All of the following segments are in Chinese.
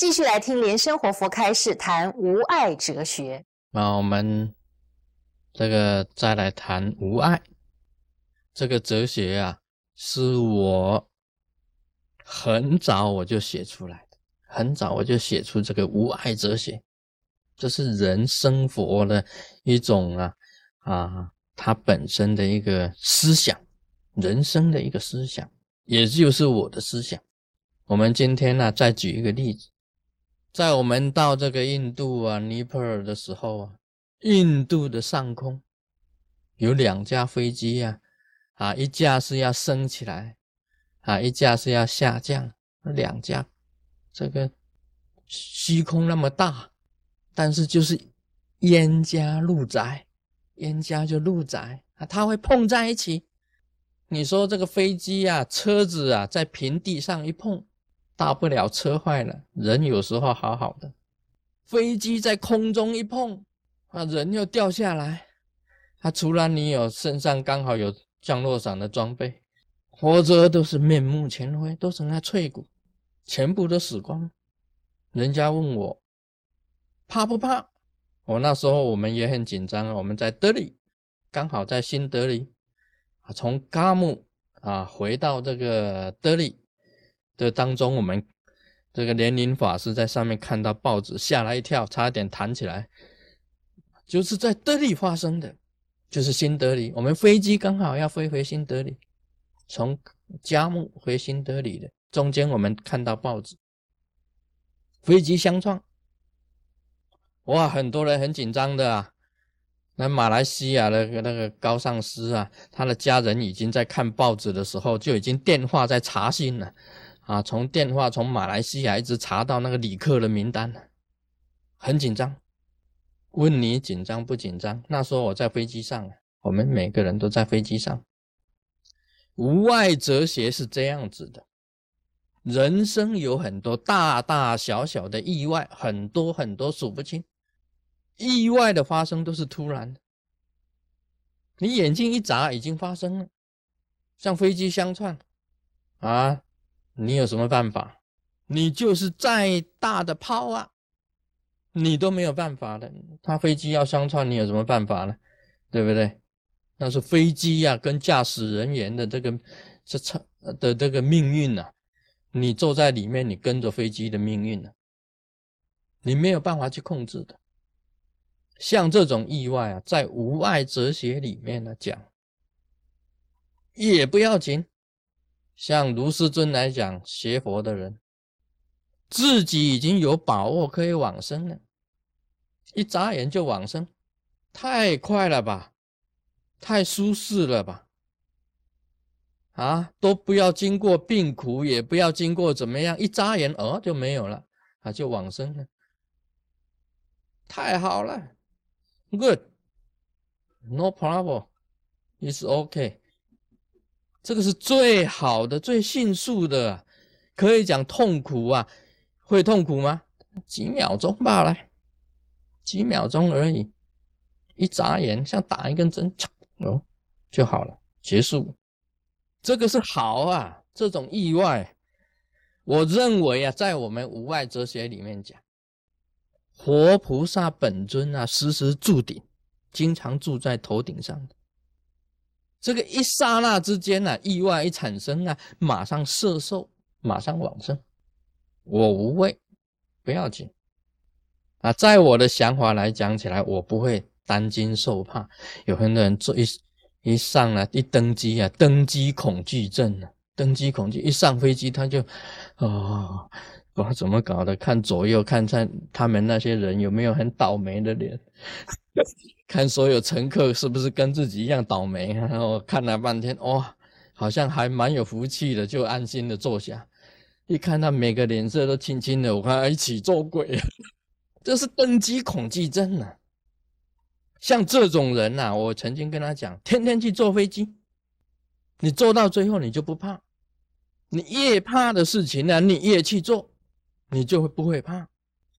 继续来听莲生活佛开示谈无爱哲学。那我们这个再来谈无爱这个哲学啊，是我很早我就写出来的，很早我就写出这个无爱哲学，这是人生活的一种啊啊，它本身的一个思想，人生的一个思想，也就是我的思想。我们今天呢，再举一个例子，在我们到这个印度啊，尼泊尔的时候啊，印度的上空有两架飞机呀，啊，一架是要升起来，啊，一架是要下降，两架，这个虚空那么大，但是就是冤家路窄，冤家就路窄啊，它会碰在一起。你说这个飞机啊，车子啊，在平地上一碰。大不了车坏了，人有时候好好的，飞机在空中一碰，啊，人又掉下来。啊，除了你有身上刚好有降落伞的装备，活着都是面目全非，都成了脆骨，全部都死光。人家问我怕不怕？我那时候我们也很紧张，我们在德里，刚好在新德里，啊，从嘎木啊回到这个德里。这当中，我们这个莲林法师在上面看到报纸，吓了一跳，差点弹起来。就是在德里发生的，就是新德里。我们飞机刚好要飞回新德里，从嘉木回新德里的中间，我们看到报纸，飞机相撞。哇，很多人很紧张的啊。那马来西亚的那个高上师啊，他的家人已经在看报纸的时候，就已经电话在查询了。啊，从电话从马来西亚一直查到那个旅客的名单，很紧张。问你紧张不紧张？那时候我在飞机上，我们每个人都在飞机上。无外哲学是这样子的：人生有很多大大小小的意外，很多很多数不清。意外的发生都是突然的，你眼睛一眨，已经发生了，像飞机相撞啊。你有什么办法？你就是再大的炮啊，你都没有办法的。他飞机要相撞，你有什么办法呢？对不对？那是飞机呀，跟驾驶人员的这个这车的这个命运呐，你坐在里面，你跟着飞机的命运呢，你没有办法去控制的。像这种意外啊，在无爱哲学里面呢讲，也不要紧。像卢师尊来讲，学佛的人自己已经有把握可以往生了，一眨眼就往生，太快了吧，太舒适了吧，啊，都不要经过病苦，也不要经过怎么样，一眨眼哦就没有了，啊就往生了，太好了，Good，No problem，It's OK。这个是最好的、最迅速的，可以讲痛苦啊，会痛苦吗？几秒钟罢了，几秒钟而已，一眨眼像打一根针，哦，就好了，结束。这个是好啊，这种意外，我认为啊，在我们无外哲学里面讲，活菩萨本尊啊，时时住顶，经常住在头顶上的。这个一刹那之间呢，意外一产生啊，马上摄受，马上往生。我无畏，不要紧啊。在我的想法来讲起来，我不会担惊受怕。有很多人坐一一上来一登机啊，登机恐惧症啊，登机恐惧，一上飞机他就啊，不知道怎么搞的，看左右看看他们那些人有没有很倒霉的脸。看所有乘客是不是跟自己一样倒霉？然后看了半天，哇，好像还蛮有福气的，就安心的坐下。一看他每个脸色都青青的，我看一起做鬼，这是登机恐惧症啊！像这种人呐，我曾经跟他讲，天天去坐飞机，你坐到最后你就不怕。你越怕的事情呢，你越去做，你就会不会怕。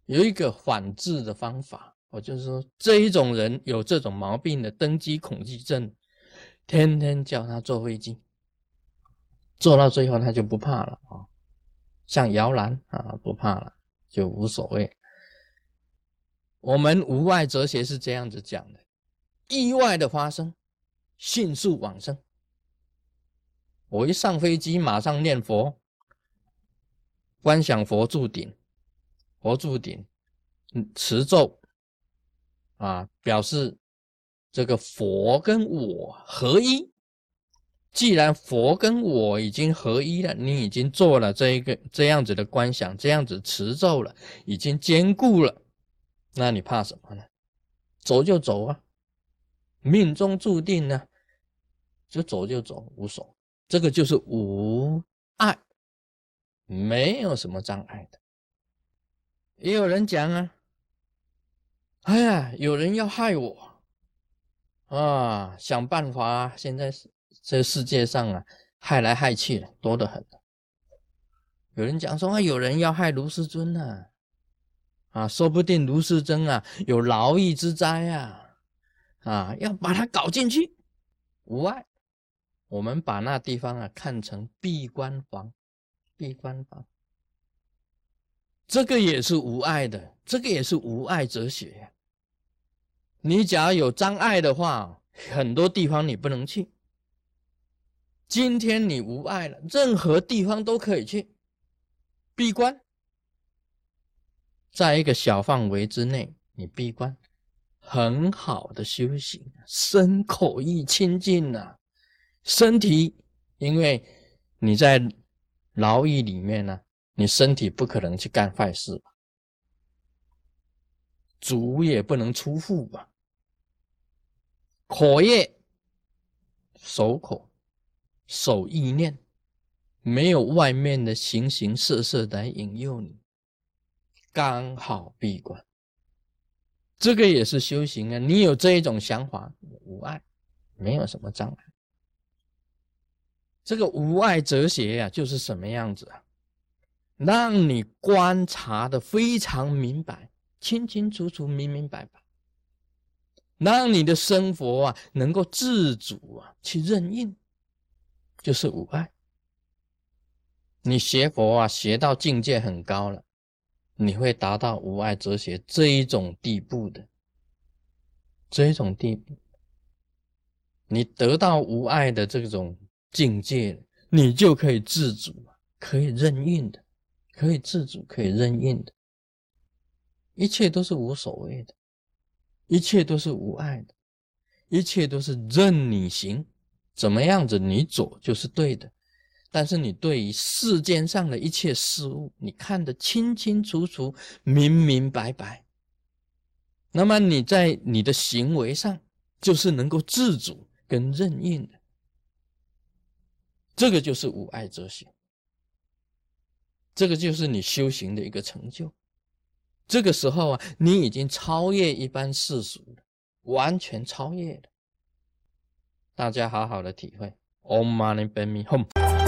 有一个反制的方法。我就是说，这一种人有这种毛病的登机恐惧症，天天叫他坐飞机，坐到最后他就不怕了啊，像摇篮啊不怕了，就无所谓。我们无外哲学是这样子讲的：意外的发生，迅速往生。我一上飞机，马上念佛，观想佛住顶，佛住顶，持咒啊，表示这个佛跟我合一。既然佛跟我已经合一了，你已经做了这一个这样子的观想，这样子持咒了，已经坚固了，那你怕什么呢？走就走啊，命中注定呢，就走就走，无所。这个就是无碍，没有什么障碍的。也有人讲啊，哎呀，有人要害我啊，想办法，现在是。这世界上啊，害来害去的多得很。有人讲说啊，有人要害卢世尊呢，啊，说不定卢世尊啊有劳役之灾啊，啊，要把他搞进去。无碍，我们把那地方啊看成闭关房，闭关房，这个也是无碍的，这个也是无碍哲学。你假如有障碍的话，很多地方你不能去。今天你无碍了，任何地方都可以去闭关，在一个小范围之内，你闭关，很好的修行，身口意清净呐。身体，因为你在牢狱里面呢，你身体不可能去干坏事吧，主也不能出户吧，口业，守口。守意念，没有外面的形形色色来引诱你，刚好闭关。这个也是修行啊！你有这一种想法，无碍，没有什么障碍。这个无碍哲学呀，就是什么样子啊？让你观察的非常明白、清清楚楚、明明白白，让你的生活啊能够自主啊去任应。就是无碍。你学佛啊，学到境界很高了，你会达到无碍哲学这一种地步的。这一种地步，你得到无碍的这种境界，你就可以自主，可以任运的，可以自主，可以任运的，一切都是无所谓的，一切都是无碍的，一切都是任你行。怎么样子你走就是对的，但是你对于世间上的一切事物，你看得清清楚楚、明明白白，那么你在你的行为上就是能够自主跟任运的，这个就是无爱哲学，这个就是你修行的一个成就。这个时候啊，你已经超越一般世俗了，完全超越了。大家好好的体会，Om Mani Padme Hum。